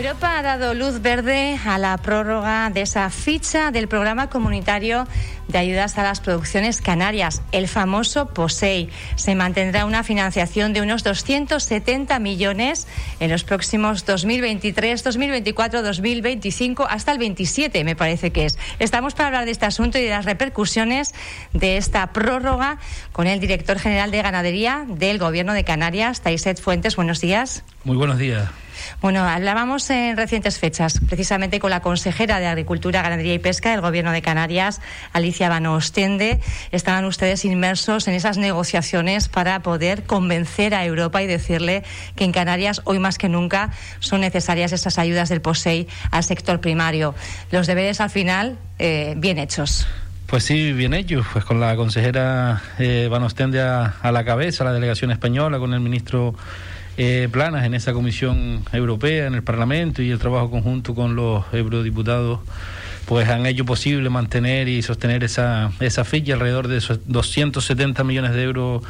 Europa ha dado luz verde a la prórroga de esa ficha del programa comunitario de ayudas a las producciones canarias, el famoso POSEI. Se mantendrá una financiación de unos 270 millones en los próximos 2023, 2024, 2025, hasta el 27, me parece que es. Estamos para hablar de este asunto y de las repercusiones de esta prórroga con el director general de ganadería del Gobierno de Canarias, Taiset Fuentes. Buenos días. Muy buenos días. Bueno, hablábamos en recientes fechas, precisamente con la consejera de Agricultura, Ganadería y Pesca del Gobierno de Canarias, Alicia Bano Ostende. Estaban ustedes inmersos en esas negociaciones para poder convencer a Europa y decirle que en Canarias, hoy más que nunca, son necesarias esas ayudas del POSEI al sector primario. Los deberes, al final, eh, bien hechos. Pues sí, bien hechos. Pues con la consejera eh, Van Ostende a la cabeza, la delegación española, con el ministro eh, planas en esa Comisión Europea, en el Parlamento y el trabajo conjunto con los eurodiputados pues han hecho posible mantener y sostener esa, esa ficha alrededor de esos 270 millones de euros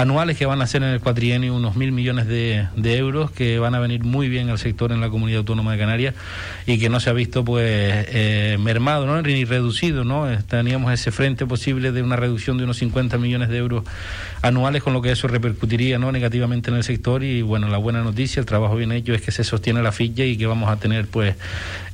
anuales que van a ser en el cuatrienio unos mil millones de, euros que van a venir muy bien al sector en la comunidad autónoma de Canarias y que no se ha visto pues eh, mermado ¿no? ni reducido no teníamos ese frente posible de una reducción de unos 50 millones de euros anuales con lo que eso repercutiría no negativamente en el sector y bueno la buena noticia el trabajo bien hecho es que se sostiene la ficha y que vamos a tener pues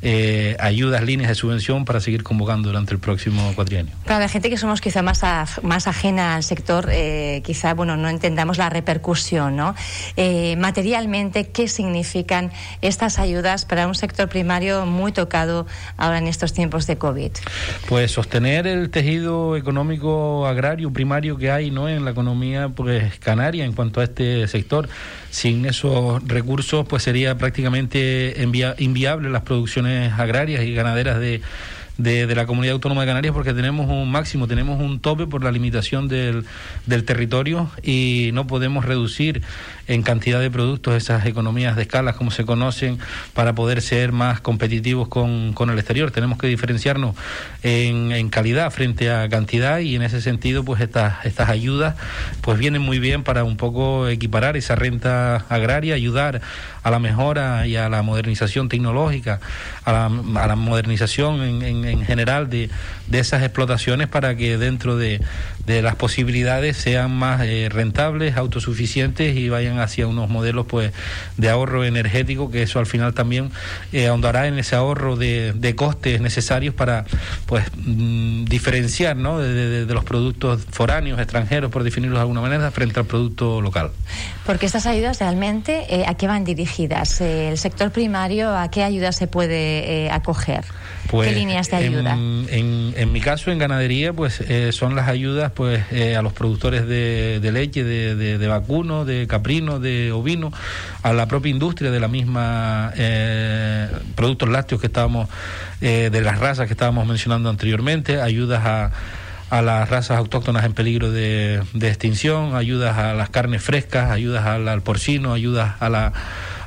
eh, ayudas líneas de subvención para seguir convocando durante el próximo cuatrienio. Para la gente que somos quizá más más ajena al sector eh, quizá bueno no entendamos la repercusión, ¿no? Eh, materialmente, ¿qué significan estas ayudas para un sector primario muy tocado ahora en estos tiempos de COVID? Pues sostener el tejido económico agrario primario que hay, ¿no? En la economía pues canaria en cuanto a este sector. Sin esos recursos, pues sería prácticamente inviable las producciones agrarias y ganaderas de de, la comunidad autónoma de Canarias porque tenemos un máximo, tenemos un tope por la limitación del, del territorio y no podemos reducir en cantidad de productos esas economías de escala como se conocen para poder ser más competitivos con, con el exterior. Tenemos que diferenciarnos en, calidad frente a cantidad y en ese sentido pues estas, estas ayudas pues vienen muy bien para un poco equiparar esa renta agraria, ayudar a la mejora y a la modernización tecnológica, a la, modernización en general de, de, esas explotaciones para que dentro de, de las posibilidades sean más eh, rentables, autosuficientes y vayan hacia unos modelos pues de ahorro energético, que eso al final también eh, ahondará en ese ahorro de, de, costes necesarios para pues mm, diferenciar ¿no? de, de, de, los productos foráneos, extranjeros, por definirlos de alguna manera, frente al producto local. Porque estas ayudas realmente, eh, ¿a qué van dirigidas? Eh, ¿El sector primario a qué ayudas se puede acoger? Pues, ¿Qué líneas de ayuda? En, en, en mi caso, en ganadería, pues son las ayudas pues a los productores de, leche, de, vacuno, de caprino, de ovino, a la propia industria de la misma eh, productos lácteos que estábamos, eh, de las razas que estábamos mencionando anteriormente, ayudas a a las razas autóctonas en peligro de, de, extinción, ayudas a las carnes frescas, ayudas al, al porcino, ayudas a la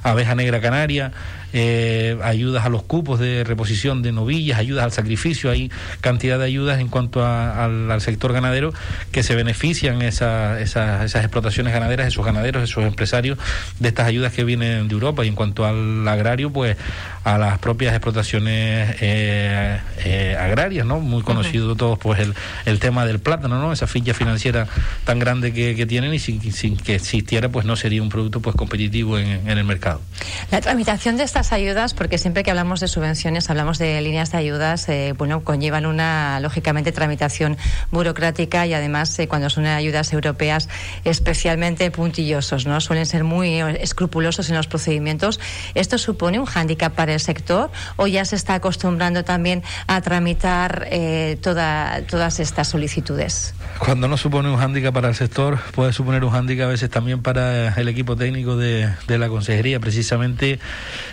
abeja negra canaria, eh, ayudas a los cupos de reposición de novillas, ayudas al sacrificio, hay cantidad de ayudas en cuanto a, al, al, sector ganadero que se benefician esa, esa, esas explotaciones ganaderas, esos ganaderos, esos empresarios de estas ayudas que vienen de Europa. Y en cuanto al agrario, pues a las propias explotaciones eh, eh, agrarias, ¿no? Muy conocido uh -huh. todos, pues el, el tema del plátano, ¿no? Esa ficha financiera tan grande que, que tienen y sin, sin, que existiera, pues no sería un producto pues competitivo en, en el mercado. La tramitación de estas ayudas, porque siempre que hablamos de subvenciones, hablamos de líneas de ayudas, eh, bueno, conllevan una, lógicamente, tramitación burocrática y además, eh, cuando son ayudas europeas, especialmente puntillosos, ¿no? Suelen ser muy escrupulosos en los procedimientos. ¿Esto supone un hándicap para el sector o ya se está acostumbrando también a tramitar eh, toda, todas estas solicitudes? Cuando no supone un hándicap para el sector, puede suponer un hándicap a veces también para el equipo técnico de, de la consejería. Precisamente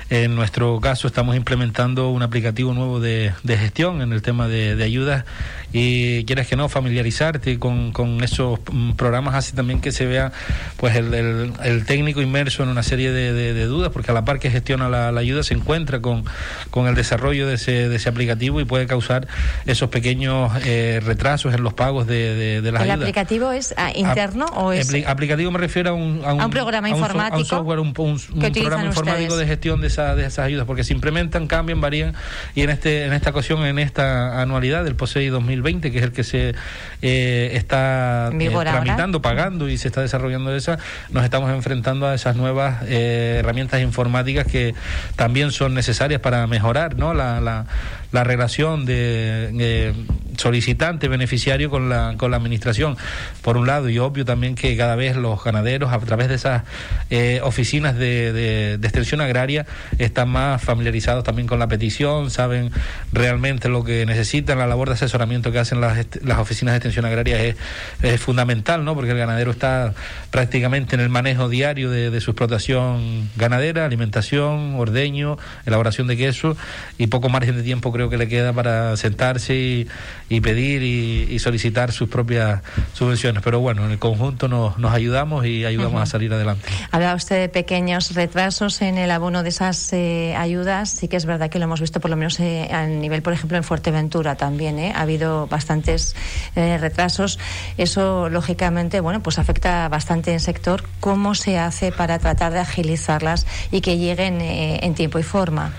en nuestro caso estamos implementando un aplicativo nuevo de, de gestión en el tema de, de ayudas y quieres que no familiarizarte con, con esos mm, programas hace también que se vea pues el, el, técnico inmerso en una serie de, de, dudas porque a la par que gestiona la, ayuda se encuentra con, con el desarrollo de ese, de ese aplicativo y puede causar esos pequeños eh, retrasos en los pagos de, de, las ¿El ayudas. ¿El aplicativo es ah, interno o es...? aplicativo me refiero a un, a un, programa informático. un software, un, programa informático de gestión de, esa, de esas ayudas porque se implementan, cambian, varían y en este en esta ocasión, en esta anualidad del POSEI 2020, que es el que se eh, está eh, tramitando, pagando y se está desarrollando esa, nos estamos enfrentando a esas nuevas eh, herramientas informáticas que también son necesarias para mejorar ¿no? la, la, la relación de solicitante beneficiario con la, con la administración, por un lado, y obvio también que cada vez los ganaderos, a través de esas eh, oficinas de, de, extensión agraria, están más familiarizados también con la petición, saben realmente lo que necesitan, la labor de asesoramiento que hacen las, las oficinas de extensión agraria es, es fundamental, ¿no? porque el ganadero está prácticamente en el manejo diario de, de su explotación ganadera, alimentación, ordeño, elaboración de queso, y poco margen de tiempo creo que le queda para sentarse y, y pedir y, solicitar sus propias subvenciones. Pero bueno, en el conjunto nos, nos ayudamos y ayudamos a salir adelante. Hablaba usted de pequeños retrasos en el abono de esas eh, ayudas. Sí que es verdad que lo hemos visto por lo menos eh, a nivel, por ejemplo, en Fuerteventura también. ¿eh? Ha habido bastantes retrasos. Eso, lógicamente, bueno, pues afecta bastante en sector. ¿Cómo se hace para tratar de agilizarlas y que lleguen en tiempo y forma?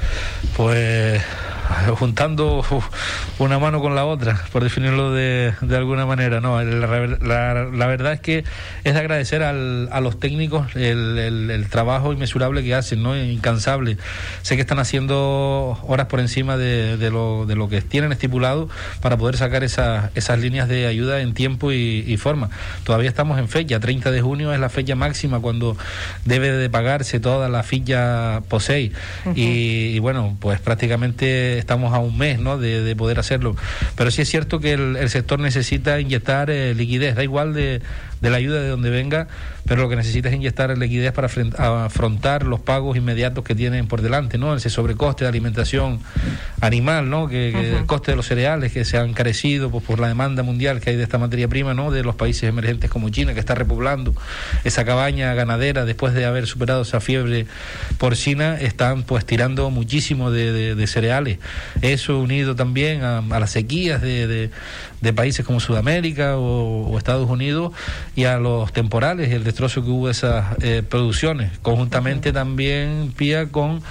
Pues juntando una mano con la otra, por definirlo de, de alguna manera. No, la, la, verdad es que es de agradecer al, a los técnicos el, el, trabajo inmesurable que hacen, ¿no? incansable. Sé que están haciendo horas por encima de, de, lo, de lo que tienen estipulado para poder sacar esa, esas líneas de ayuda en tiempo y, forma. Todavía estamos en fecha, 30 de junio es la fecha máxima cuando debe de pagarse toda la ficha POSEI. y, y bueno, pues prácticamente estamos a un mes ¿no? de, poder hacerlo. Pero sí es cierto que el, sector necesita inyectar eh, liquidez, da igual de, de la ayuda de donde venga, pero lo que necesita es inyectar liquidez para afrontar los pagos inmediatos que tienen por delante, ¿no? Ese sobrecoste de alimentación animal, ¿no? Que, el coste de los cereales que se han carecido pues, por la demanda mundial que hay de esta materia prima, ¿no? De los países emergentes como China, que está repoblando esa cabaña ganadera después de haber superado esa fiebre porcina, están pues tirando muchísimo de, cereales. Eso unido también a, las sequías de, de, países como Sudamérica o, o Estados Unidos y a los temporales y el destrozo que hubo de esas eh, producciones. Conjuntamente también pía con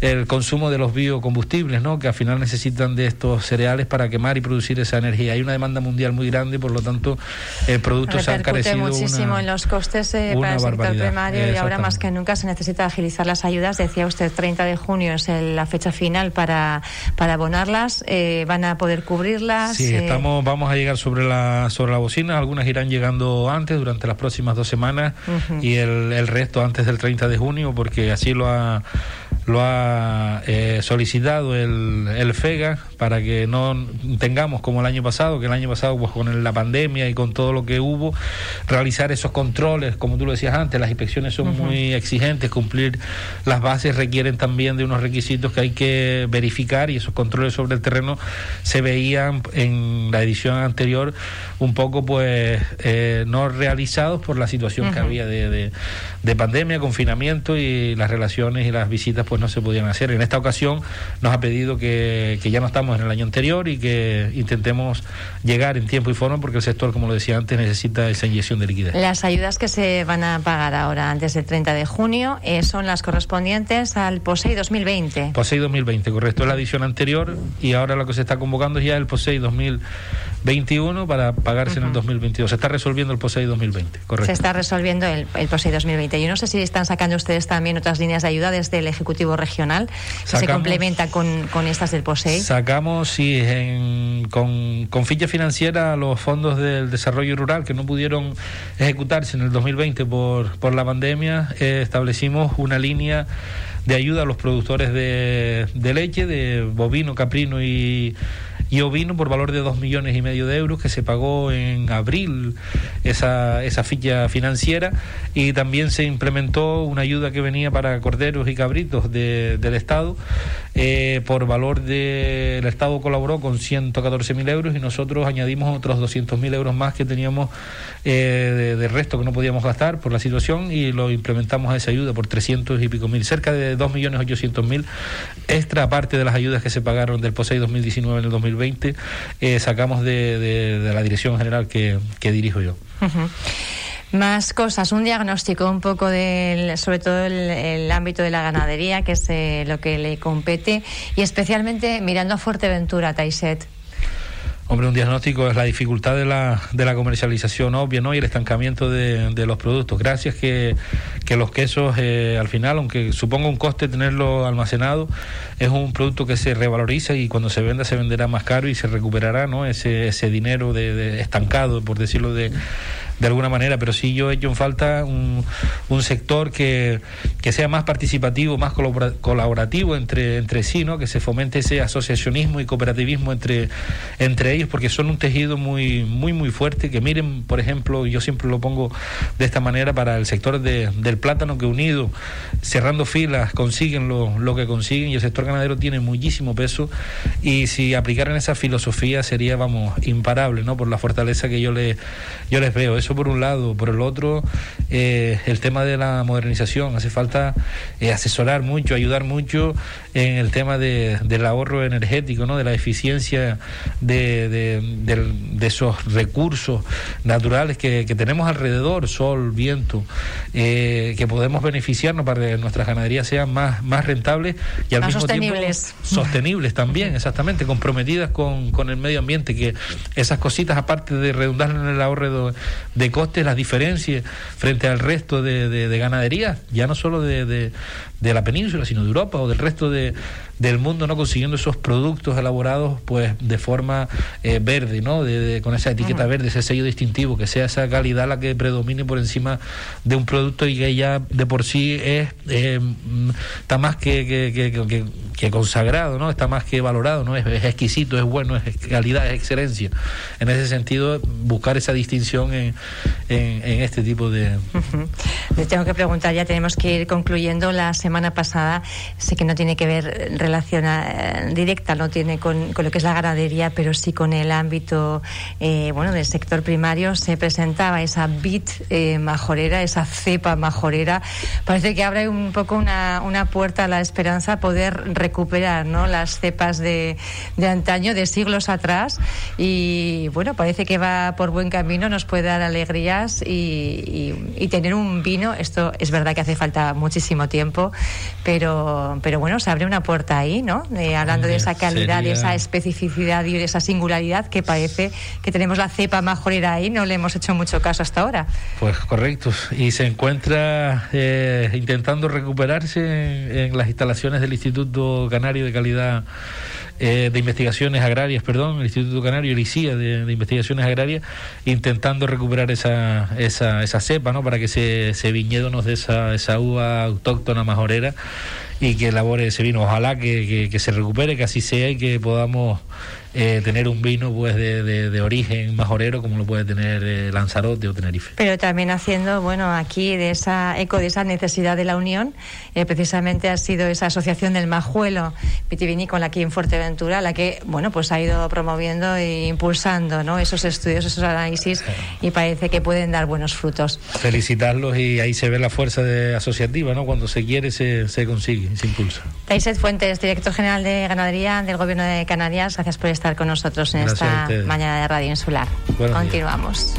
el consumo de los biocombustibles, ¿no? que al final necesitan de estos cereales para quemar y producir esa energía. Hay una demanda mundial muy grande, por lo tanto el producto se ha encarecido muchísimo en los costes eh, para el sector primario y ahora más que nunca se necesita agilizar las ayudas. Decía usted, 30 de junio es la fecha final para, para abonarlas. Eh, ¿Van a poder cubrirlas? Sí, estamos, vamos a llegar sobre la, sobre la bocina. Algunas irán llegando antes, durante las próximas dos semanas, y el, el resto antes del 30 de junio, porque así lo ha lo ha eh, solicitado el, el, FEGA para que no tengamos como el año pasado, que el año pasado pues con la pandemia y con todo lo que hubo, realizar esos controles, como tú lo decías antes, las inspecciones son muy exigentes, cumplir las bases requieren también de unos requisitos que hay que verificar y esos controles sobre el terreno se veían en la edición anterior un poco pues eh, no realizados por la situación que había de, de, de pandemia, confinamiento y las relaciones y las visitas pues no se podían hacer. En esta ocasión nos ha pedido que, ya no estamos en el año anterior y que intentemos llegar en tiempo y forma porque el sector, como lo decía antes, necesita esa inyección de liquidez. Las ayudas que se van a pagar ahora antes del 30 de junio eh, son las correspondientes al POSEI 2020. POSEI 2020, correcto. Es la edición anterior y ahora lo que se está convocando es ya el POSEI 2021 para pagarse en el 2022. Se está resolviendo el POSEI 2020, correcto. Se está resolviendo el, el POSEI 2020. Yo no sé si están sacando ustedes también otras líneas de ayuda desde el Ejecutivo regional que se complementa con, con, estas del POSEI? Sacamos, sí, con, con ficha financiera los fondos del desarrollo rural que no pudieron ejecutarse en el 2020 por, por la pandemia, eh, establecimos una línea de ayuda a los productores de, de leche, de bovino, caprino y y ovino por valor de dos millones y medio de euros que se pagó en abril esa, esa ficha financiera. Y también se implementó una ayuda que venía para corderos y cabritos del Estado eh, por valor de el Estado colaboró con 114.000 euros y nosotros añadimos otros 200.000 euros más que teníamos eh, de, resto que no podíamos gastar por la situación y lo implementamos a esa ayuda por 300 y pico mil, cerca de 2.800.000 extra aparte de las ayudas que se pagaron del POSEI 2019 en el 2020, eh, sacamos de, la dirección general que, dirijo yo. Más cosas, un diagnóstico un poco del, sobre todo el, ámbito de la ganadería, que es eh, lo que le compete, y especialmente mirando a Fuerteventura, Taiset. Hombre, un diagnóstico es la dificultad de la, de la comercialización obvia ¿no? y el estancamiento de, de los productos. Gracias que, que los quesos, eh, al final, aunque suponga un coste tenerlo almacenado, es un producto que se revaloriza y cuando se venda se venderá más caro y se recuperará ¿no? ese, ese dinero de estancado, por decirlo de, de alguna manera, pero sí yo he hecho en falta un, un sector que, que, sea más participativo, más colaborativo entre, entre sí, ¿no? que se fomente ese asociacionismo y cooperativismo entre, entre ellos, porque son un tejido muy, muy, muy fuerte, que miren, por ejemplo, yo siempre lo pongo de esta manera para el sector de, del plátano, que unido, cerrando filas, consiguen lo, lo que consiguen, y el sector ganadero tiene muchísimo peso, y si aplicaran esa filosofía sería, vamos, imparable, ¿no? por la fortaleza que yo, le, yo les veo. Por un lado. Por el otro, eh, el tema de la modernización. Hace falta eh, asesorar mucho, ayudar mucho en el tema de, del ahorro energético, ¿no? de la eficiencia de, de, esos recursos naturales que, tenemos alrededor, sol, viento, eh, que podemos beneficiarnos para que nuestras ganaderías sean más, más rentables y al mismo sostenibles. tiempo sostenibles también, exactamente, comprometidas con, con el medio ambiente, que esas cositas, aparte de redundar en el ahorro de costes, las diferencias frente al resto de, de, ganaderías, ya no solo de, de, la península, sino de Europa o del resto de, del mundo, ¿no? Consiguiendo esos productos elaborados, pues, de forma eh, verde, ¿no? De, con esa etiqueta verde, ese sello distintivo, que sea esa calidad la que predomine por encima de un producto y que ya de por sí es, eh, está más que, que, que, consagrado, ¿no? Está más que valorado, ¿no? Es, exquisito, es bueno, es calidad, es excelencia. En ese sentido, buscar esa distinción en, en, este tipo de... Le tengo que preguntar, ya tenemos que ir concluyendo. La semana pasada, sé que no tiene que ver relación eh, directa, no tiene con, lo que es la ganadería, pero sí con el ámbito eh, bueno del sector primario. Se presentaba esa bit eh, majorera, esa cepa majorera. Parece que abre un poco una, una puerta a la esperanza poder recuperar ¿no? las cepas de, de antaño, de siglos atrás. Y bueno, parece que va por buen camino, nos puede dar alegrías y tener un vino. Esto es verdad que hace falta muchísimo tiempo, pero, pero bueno, se abre una puerta ahí, ¿no? hablando de esa calidad, de esa especificidad y de esa singularidad que parece que tenemos la cepa majorera ahí, no le hemos hecho mucho caso hasta ahora. Pues correcto, y se encuentra eh, intentando recuperarse en, las instalaciones del Instituto Canario de Calidad eh, de Investigaciones Agrarias, perdón, el Instituto Canario, el ICIA de, Investigaciones Agrarias, intentando recuperar esa, esa, esa cepa, ¿no? Para que ese, ese viñedo nos dé esa, esa uva autóctona majorera y que elabore ese vino. Ojalá que, que, se recupere, que así sea y que podamos eh, tener un vino pues de, de, origen majorero como lo puede tener eh, Lanzarote o Tenerife. Pero también haciendo, bueno, aquí de esa eco de esa necesidad de la unión, eh, precisamente ha sido esa asociación del Majuelo vitivinícola aquí en Fuerteventura la que, bueno, pues ha ido promoviendo e impulsando, ¿no? Esos estudios, esos análisis y parece que pueden dar buenos frutos. Felicitarlos y ahí se ve la fuerza de asociativa, ¿no? Cuando se quiere se, se consigue, se impulsa. Taiset Fuentes, director general de Ganadería del Gobierno de Canarias, gracias por estar con nosotros en esta mañana de Radio Insular. Continuamos.